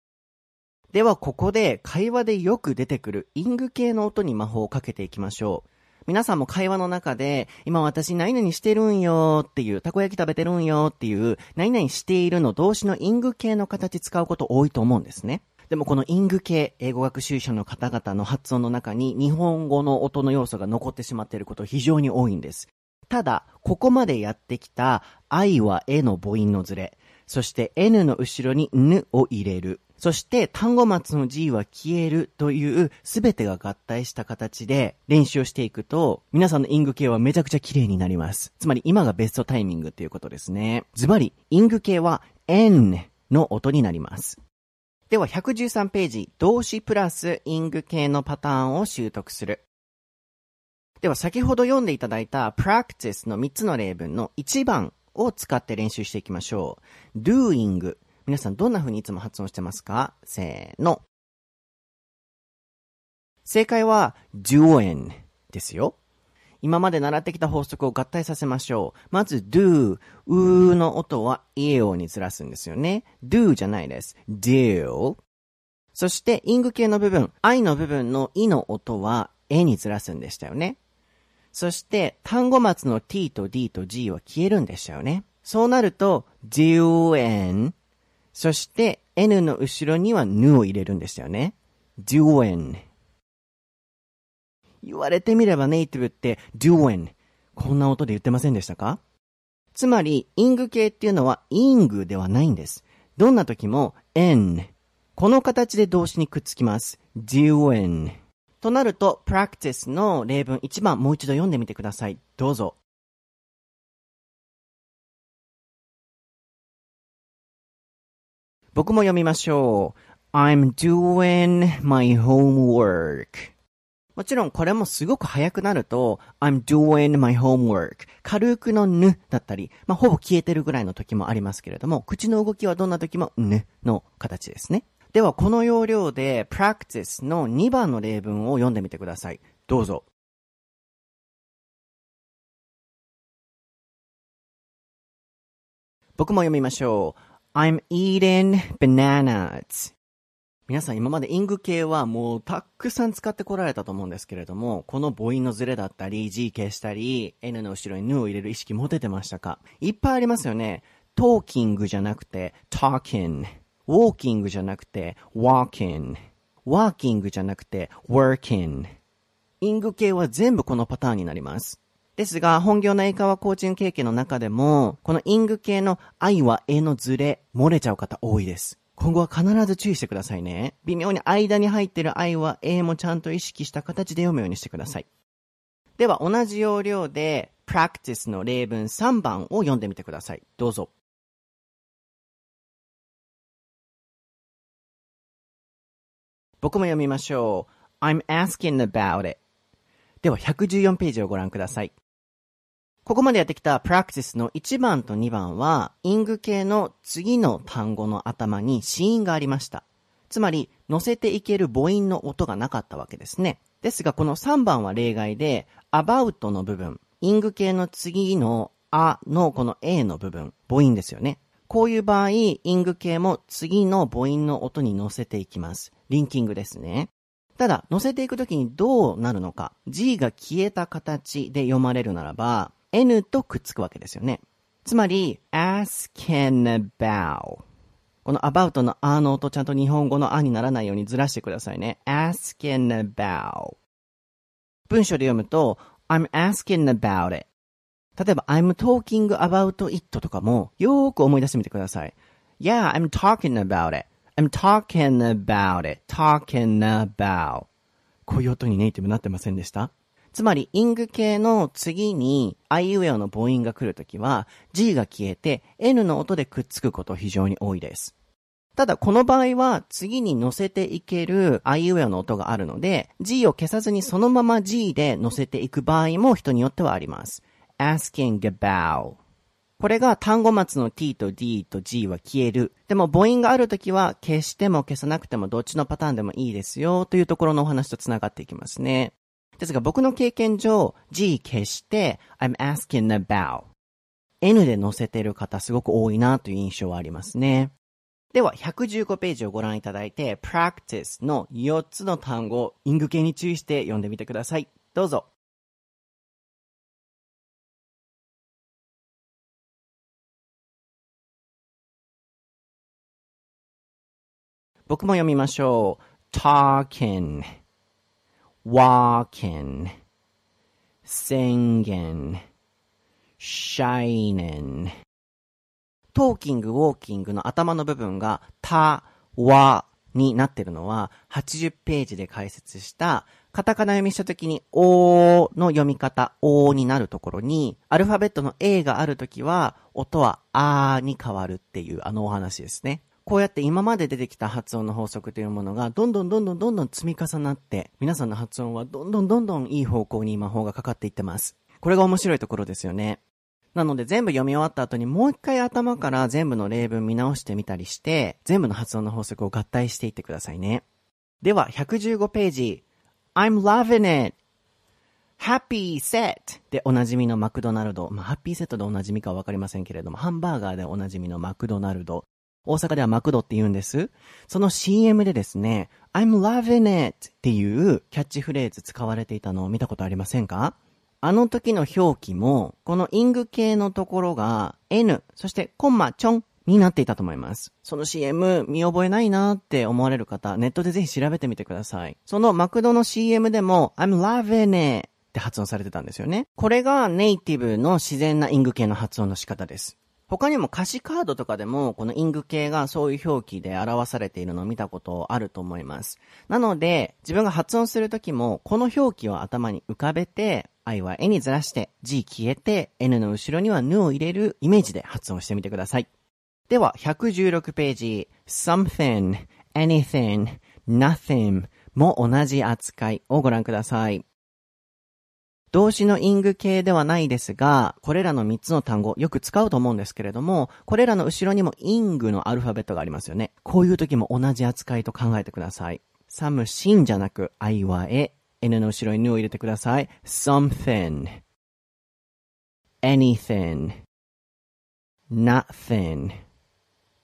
ではここで会話でよく出てくるイング系の音に魔法をかけていきましょう。皆さんも会話の中で、今私何々してるんよっていう、たこ焼き食べてるんよっていう、何々しているの動詞のイング系の形使うこと多いと思うんですね。でもこのイング系、英語学習者の方々の発音の中に日本語の音の要素が残ってしまっていること非常に多いんです。ただ、ここまでやってきた、愛はえの母音のずれ、そして N の後ろにぬを入れる。そして単語末の G は消えるというすべてが合体した形で練習をしていくと、皆さんのイング系はめちゃくちゃ綺麗になります。つまり今がベストタイミングということですね。ズバリ、イング系は N の音になります。では113ページ、動詞プラスイング系のパターンを習得する。では先ほど読んでいただいた practice の3つの例文の1番を使って練習していきましょう。doing 皆さんどんな風にいつも発音してますか？せーの。正解は doing ですよ。今まで習ってきた法則を合体させましょう。まず do、うーの音はイオにずらすんですよね。do じゃないです。do。そして、イング系の部分、I の部分のイの音はえにずらすんでしたよね。そして、単語末の t と d と g は消えるんでしたよね。そうなると、doing そして N の後ろにはぬを入れるんですよね。doin 言われてみればネイティブって doin こんな音で言ってませんでしたか？つまり、イング系っていうのはイングではないんです。どんな時も n この形で動詞にくっつきます。doin となると、practice の例文1番もう一度読んでみてください。どうぞ。僕も読みましょう。I'm doing my homework. もちろんこれもすごく早くなると、I'm doing my homework. 軽くのぬだったり、まあ、ほぼ消えてるぐらいの時もありますけれども、口の動きはどんな時もぬの形ですね。では、この要領で practice の2番の例文を読んでみてください。どうぞ。僕も読みましょう。I'm eating bananas. 皆さん今までイング系はもうたくさん使ってこられたと思うんですけれども、この母音のズレだったり、G 消したり、N の後ろに N を入れる意識持ててましたか？いっぱいありますよね。talking じゃなくて talking。walking じゃなくて walking。working じゃなくて working。イング系は全部このパターンになります。ですが、本業の英会話コーチング経験の中でも、このイング系の愛は絵のズレ、漏れちゃう方多いです。今後は必ず注意してくださいね。微妙に間に入ってる愛は A もちゃんと意識した形で読むようにしてください。では、同じ要領で、practice の例文3番を読んでみてください。どうぞ。僕も読みましょう。I'm asking about it. では、114ページをご覧ください。ここまでやってきた practice の1番と2番は、イング系の次の単語の頭に子音がありました。つまり、乗せていける母音の音がなかったわけですね。ですが、この3番は例外で、about の部分、イング系の次のあのこの A の部分、母音ですよね。こういう場合、イング系も次の母音の音に乗せていきます。リンキングですね。ただ、乗せていくときにどうなるのか。G が消えた形で読まれるならば、N とくっつくわけですよね。つまり、asking about。この about のあの音ちゃんと日本語のあにならないようにずらしてくださいね。asking about。文章で読むと、I'm asking about it。例えば、I'm talking about it とかも、よーく思い出してみてください。Yeah, I'm talking about it. I'm talking about it. talking about. こういう音にネイティブなってませんでしたつまり、イング系の次に、アイウェオの母音が来るときは、G が消えて、N の音でくっつくこと非常に多いです。ただ、この場合は、次に乗せていけるアイウェオの音があるので、G を消さずにそのまま G で乗せていく場合も人によってはあります。asking about これが単語末の t と d と g は消える。でも母音があるときは消しても消さなくてもどっちのパターンでもいいですよというところのお話と繋がっていきますね。ですが僕の経験上 g 消して I'm asking about N で載せてる方すごく多いなという印象はありますね。では、115ページをご覧いただいて、practice の4つの単語、イング系に注意して読んでみてください。どうぞ。僕も読みましょう。talking, walking, 宣言、shining。トーキング、ウォーキングの頭の部分が、た、わになってるのは、80ページで解説した、カタカナ読みしたときに、おの読み方、おになるところに、アルファベットの A があるときは、音はあーに変わるっていうあのお話ですね。こうやって今まで出てきた発音の法則というものが、どんどんどんどんどんどん積み重なって、皆さんの発音はどんどんどんどんいい方向に魔法がかかっていってます。これが面白いところですよね。なので全部読み終わった後にもう一回頭から全部の例文見直してみたりして、全部の発音の法則を合体していってくださいね。では、115ページ。I'm loving it! Happy Set でおなじみのマクドナルド。まあ、ハッピーセットでおなじみかわかりませんけれども、ハンバーガーでおなじみのマクドナルド。大阪ではマクドって言うんです。その CM でですね、I'm loving it っていうキャッチフレーズ使われていたのを見たことありませんか？あの時の表記も、このイング系のところが N、そしてコンマチョンになっていたと思います。その CM 見覚えないなって思われる方、ネットでぜひ調べてみてください。そのマクドの CM でも I'm loving it って発音されてたんですよね。これがネイティブの自然なイング系の発音の仕方です。他にも歌詞カードとかでも、このイング系がそういう表記で表されているのを見たことあると思います。なので、自分が発音するときも、この表記を頭に浮かべて、I は A にずらして、G 消えて、N の後ろには N を入れるイメージで発音してみてください。では、116ページ、something, anything, nothing も同じ扱いをご覧ください。動詞のイング系ではないですが、これらの3つの単語よく使うと思うんですけれども、これらの後ろにもイングのアルファベットがありますよね。こういう時も同じ扱いと考えてください。サムシンじゃなく、アイワエ、N の後ろに N を入れてください。something, anything, nothing.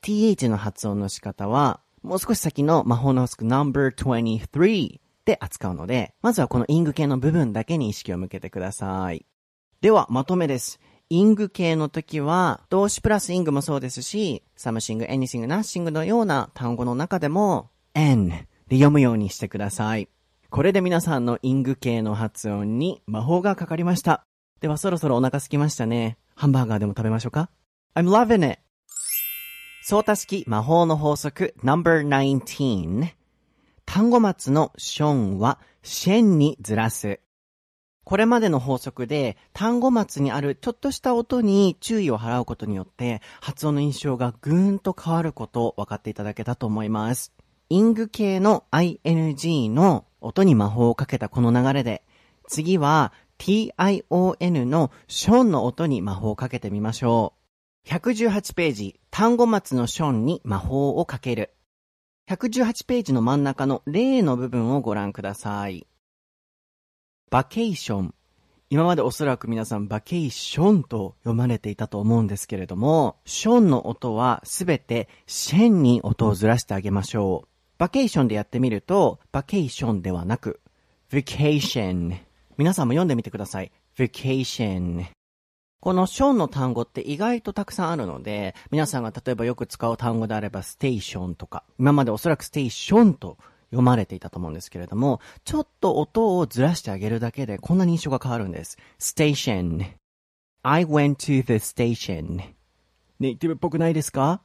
th の発音の仕方は、もう少し先の魔法のスク No.23 で扱うので、まずはこの ing 系の部分だけに意識を向けてください。では、まとめです。 ing 系の時は、動詞プラス ing もそうですし、 something、anything、nothing のような単語の中でも、n で読むようにしてください。これで皆さんの ing 系の発音に魔法がかかりました。ではそろそろお腹すきましたね。ハンバーガーでも食べましょうか ?I'm loving it! そーた式魔法の法則 No.19 単語末のションはシェンにずらす。これまでの法則で単語末にあるちょっとした音に注意を払うことによって発音の印象がぐーんと変わることを分かっていただけたと思います。イング系の ing の音に魔法をかけたこの流れで次は tion のションの音に魔法をかけてみましょう。118ページ、単語末のションに魔法をかける。118ページの真ん中の例の部分をご覧ください。バケーション。今までおそらく皆さんバケーションと読まれていたと思うんですけれども、ションの音はすべてシェンに音をずらしてあげましょう。バケーションでやってみると、バケーションではなく、vacation。皆さんも読んでみてください。vacation。このショーンの単語って意外とたくさんあるので、皆さんが例えばよく使う単語であればステーションとか、今までおそらくステーションと読まれていたと思うんですけれども、ちょっと音をずらしてあげるだけでこんな印象が変わるんです。station. I went to the station. ネイティブっぽくないですか？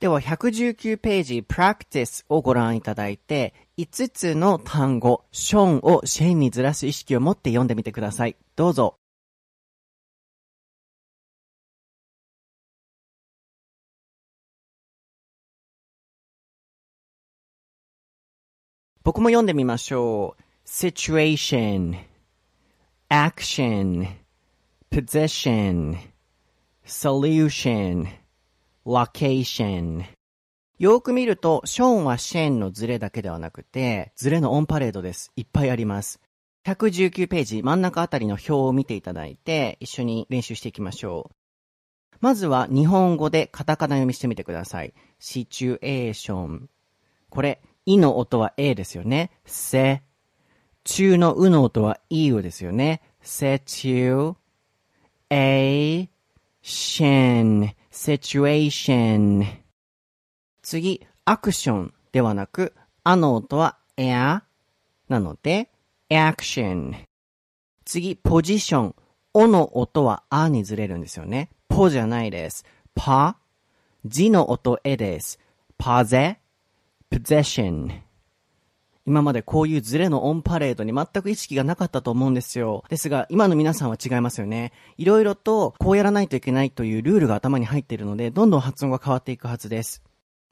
では119ページ practice をご覧いただいて、5つの単語、ショーンをシェーンにずらす意識を持って読んでみてください。どうぞ。僕も読んでみましょう。situation, action, position, solution, location よく見ると、ショーンはシェーンのズレだけではなくて、ズレのオンパレードです。いっぱいあります。119ページ真ん中あたりの表を見ていただいて、一緒に練習していきましょう。まずは日本語でカタカナ読みしてみてください。シチュエーション。これ、いの音は A ですよね。せ。中のうの音は E ですよね。せちゅ、A、シェン、situation。次、アクションではなく、あの音は air なので、action。次、ポジション。おの音はあにずれるんですよね。ポじゃないです。パ。字の音えです。パゼ。Possession 今までこういうズレのオンパレードに全く意識がなかったと思うんですよ。ですが、今の皆さんは違いますよね。いろいろとこうやらないといけないというルールが頭に入っているので、どんどん発音が変わっていくはずです。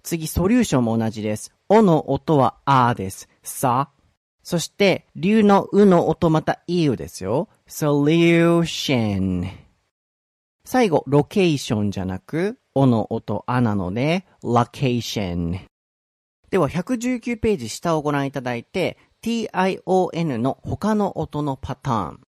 次、ソリューションも同じです。おの音はあです。さ。そして、竜のうの音またいウですよ。solution。最後、ロケーションじゃなく、おの音あなので、location。では119ページ下をご覧いただいて、tion の他の音のパターン。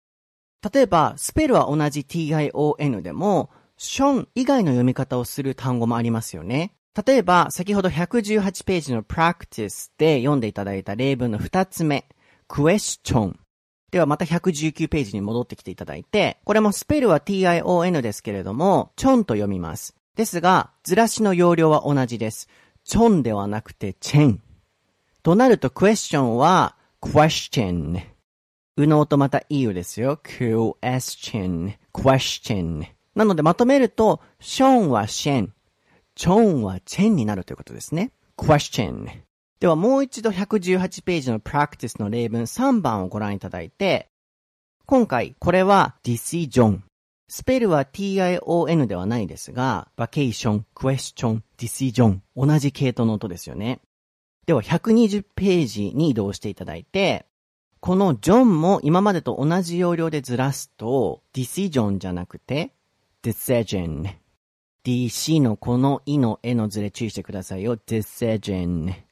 例えば、スペルは同じ tion でも、ション以外の読み方をする単語もありますよね。例えば、先ほど118ページの practice で読んでいただいた例文の2つ目、question。ではまた119ページに戻ってきていただいて、これもスペルは tion ですけれども、チョンと読みます。ですが、ずらしの容量は同じです。チョンではなくてチェン。となるとクエスチョンは question。うの音また e うですよ。question, question. なのでまとめると、ションはシェン、チョンはチェンになるということですね。question. ではもう一度118ページの practice の例文3番をご覧いただいて、今回これは decision。スペルは tion ではないですが、vacation, question, decision 同じ系統の音ですよね。では120ページに移動していただいて、このジョンも今までと同じ要領でずらすと、decision じゃなくて、decision。DC のこのいの絵のずれ注意してくださいよ。decision。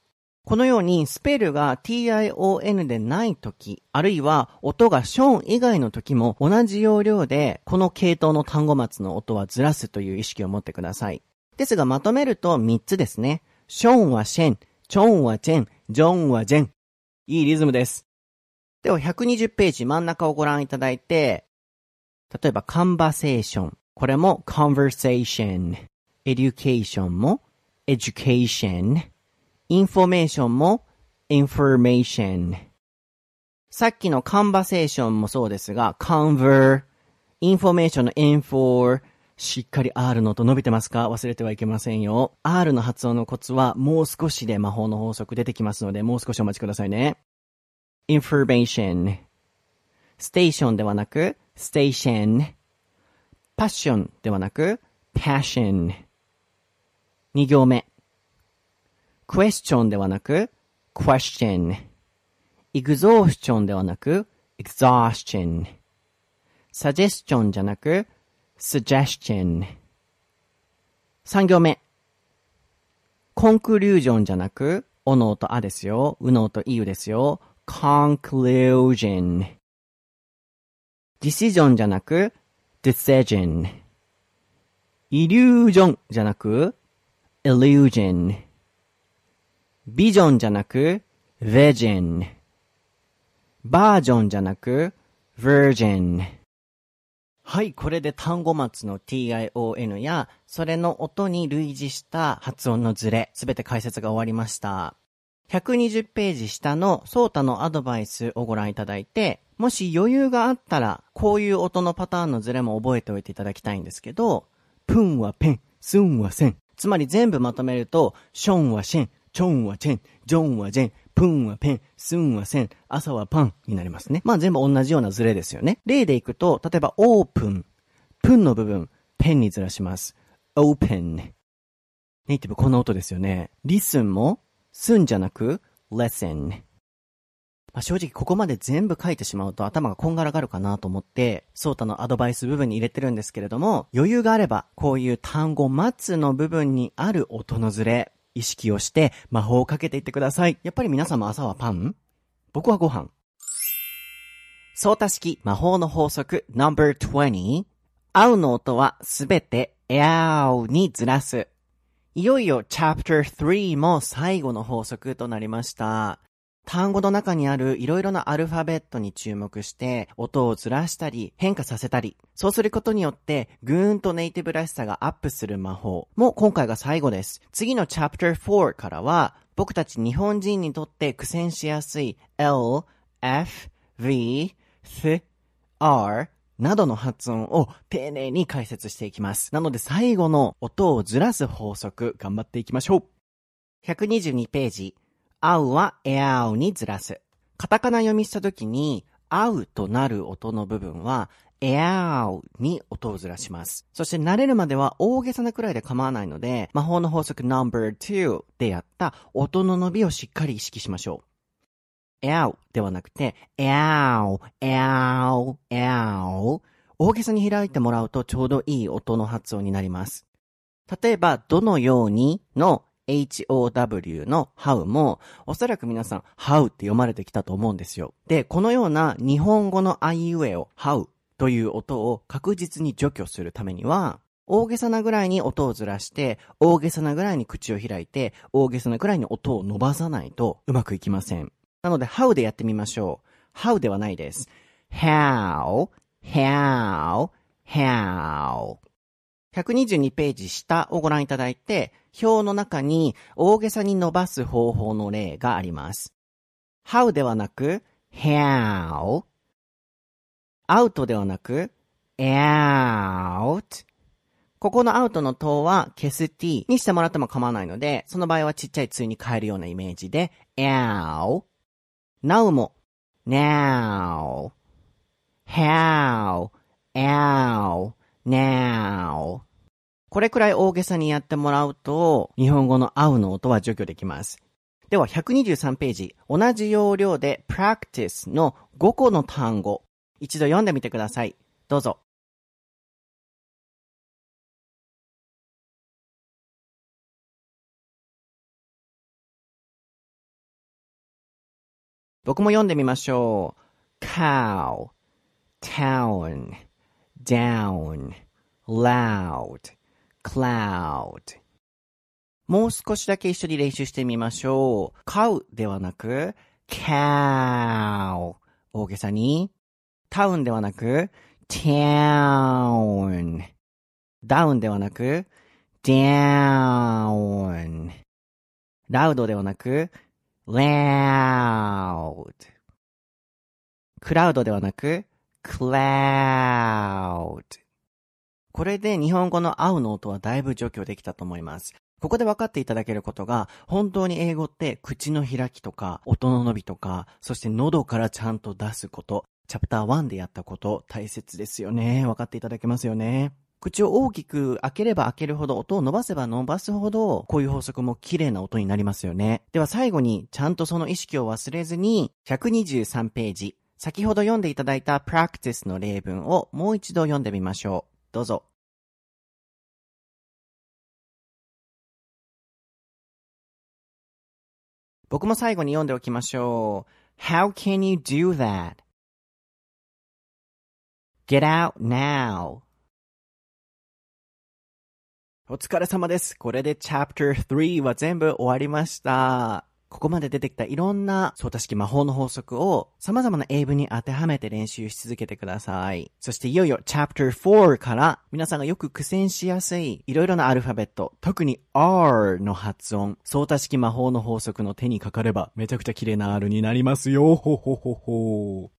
このようにスペルが tion でないとき、あるいは音がショーン以外の時も同じ要領でこの系統の単語末の音はずらすという意識を持ってください。ですがまとめると3つですね。ショーンはシェン、チョンはチェン、ジョンはジェン。いいリズムです。では120ページ真ん中をご覧いただいて、例えばカンバセーション。これも conversation。education も education。Information も information。さっきの conversation もそうですが、conver、information の info、しっかり R の音伸びてますか忘れてはいけませんよ。R の発音のコツはもう少しで魔法の法則出てきますので、もう少しお待ちくださいね。information。station ではなく、station。passion ではなく passion。二行目。Question ではなく question。exhaustion ではなく exhaustion。suggestion じゃなく suggestion。三行目。conclusion じゃなく、おの音あですよ。うの音いゆですよ。conclusion。decision じゃなく、decision。illusion じゃなく、illusion。Vision じゃなく、vision。バージョンじゃなく、virgin。はい、これで単語末の tion や、それの音に類似した発音のズレ、すべて解説が終わりました。120ページ下のソータのアドバイスをご覧いただいて、もし余裕があったら、こういう音のパターンのズレも覚えておいていただきたいんですけど、プンはペン、スンはセン。つまり全部まとめると、ションはシェン、チョンはチェン、ジョンはジェン、プンはペン、スンはセン、朝はパンになりますね。まあ全部同じようなズレですよね。例でいくと、例えばオープン、プンの部分、ペンにずらします。open。ネイティブこの音ですよね。リスンも、スンじゃなく、lesson。まあ、正直ここまで全部書いてしまうと頭がこんがらがるかなと思って、ソータのアドバイス部分に入れてるんですけれども、余裕があれば、こういう単語末の部分にある音のずれ、意識をして魔法をかけていってください。やっぱり皆様朝はパン？僕はご飯。相対式魔法の法則 No.20 青の音はすべてエアーにずらす。いよいよ Chapter 3も最後の法則となりました。単語の中にあるいろいろなアルファベットに注目して音をずらしたり変化させたり、そうすることによってぐーんとネイティブらしさがアップする魔法も今回が最後です。次の Chapter 4からは僕たち日本人にとって苦戦しやすい L, F, V, Th, R などの発音を丁寧に解説していきます。なので最後の音をずらす法則頑張っていきましょう。122ページ合うはエアウにずらす。カタカナ読みしたときに、合うとなる音の部分は、エアウに音をずらします。そして慣れるまでは大げさなくらいで構わないので、魔法の法則 No.2 でやった音の伸びをしっかり意識しましょう。エアウではなくて、エアウ、エアウ、エアウ。大げさに開いてもらうとちょうどいい音の発音になります。例えば、どのようにの how の how も、おそらく皆さん how って読まれてきたと思うんですよ。で、このような日本語のあいうえを how という音を確実に除去するためには、大げさなぐらいに音をずらして、大げさなぐらいに口を開いて、大げさなぐらいに音を伸ばさないとうまくいきません。なので、how でやってみましょう。how ではないです。how, how, how. 122ページ下をご覧いただいて、表の中に大げさに伸ばす方法の例があります。how ではなく how out ではなく out ここのアウトの塔は消す t にしてもらっても構わないので、その場合はちっちゃいついに変えるようなイメージで、ow。now も、now。how, ow, now. これくらい大げさにやってもらうと、日本語の o w の音は除去できます。では、123ページ、同じ要領で practice の5個の単語、一度読んでみてください。どうぞ。僕も読んでみましょう。cow, town, down, loud, cloud. もう少しだけ一緒に練習してみましょう。cow ではなく、cow 大げさに。タウンではなく、town ダウンではなく、down ラウドではなく、loud クラウドではなく cloud これで日本語の合うの音はだいぶ除去できたと思います。ここで分かっていただけることが、本当に英語って口の開きとか、音の伸びとか、そして喉からちゃんと出すこと、チャプター1でやったこと大切ですよね。分かっていただけますよね。口を大きく開ければ開けるほど、音を伸ばせば伸ばすほど、こういう法則も綺麗な音になりますよね。では最後に、ちゃんとその意識を忘れずに、123ページ、先ほど読んでいただいた practice の例文をもう一度読んでみましょう。どうぞ。僕も最後に読んでおきましょう。How can you do that?Get out now. お疲れ様です。これで Chapter 3は全部終わりました。ここまで出てきたいろんな相対式魔法の法則を様々な英文に当てはめて練習し続けてください。そしていよいよチャプ ter 4から皆さんがよく苦戦しやすいいろいろなアルファベット、特に R の発音、相対式魔法の法則の手にかかればめちゃくちゃ綺麗な R になりますよ。ほほほほ。